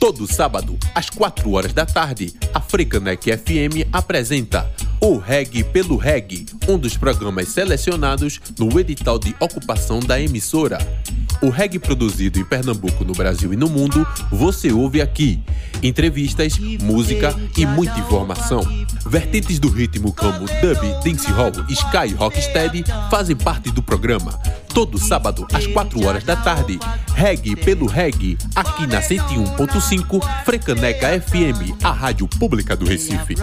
Todo sábado, às 4 horas da tarde, a Frecanec FM apresenta o Reg pelo Reg, um dos programas selecionados no edital de ocupação da emissora. O reggae produzido em Pernambuco, no Brasil e no mundo, você ouve aqui. Entrevistas, música e muita informação. Vertentes do ritmo como dub, dancehall, ska e rocksteady fazem parte do programa. Todo sábado, às 4 horas da tarde, Reggae pelo Reggae, aqui na 101.5 Frecaneca FM, a rádio pública do Recife.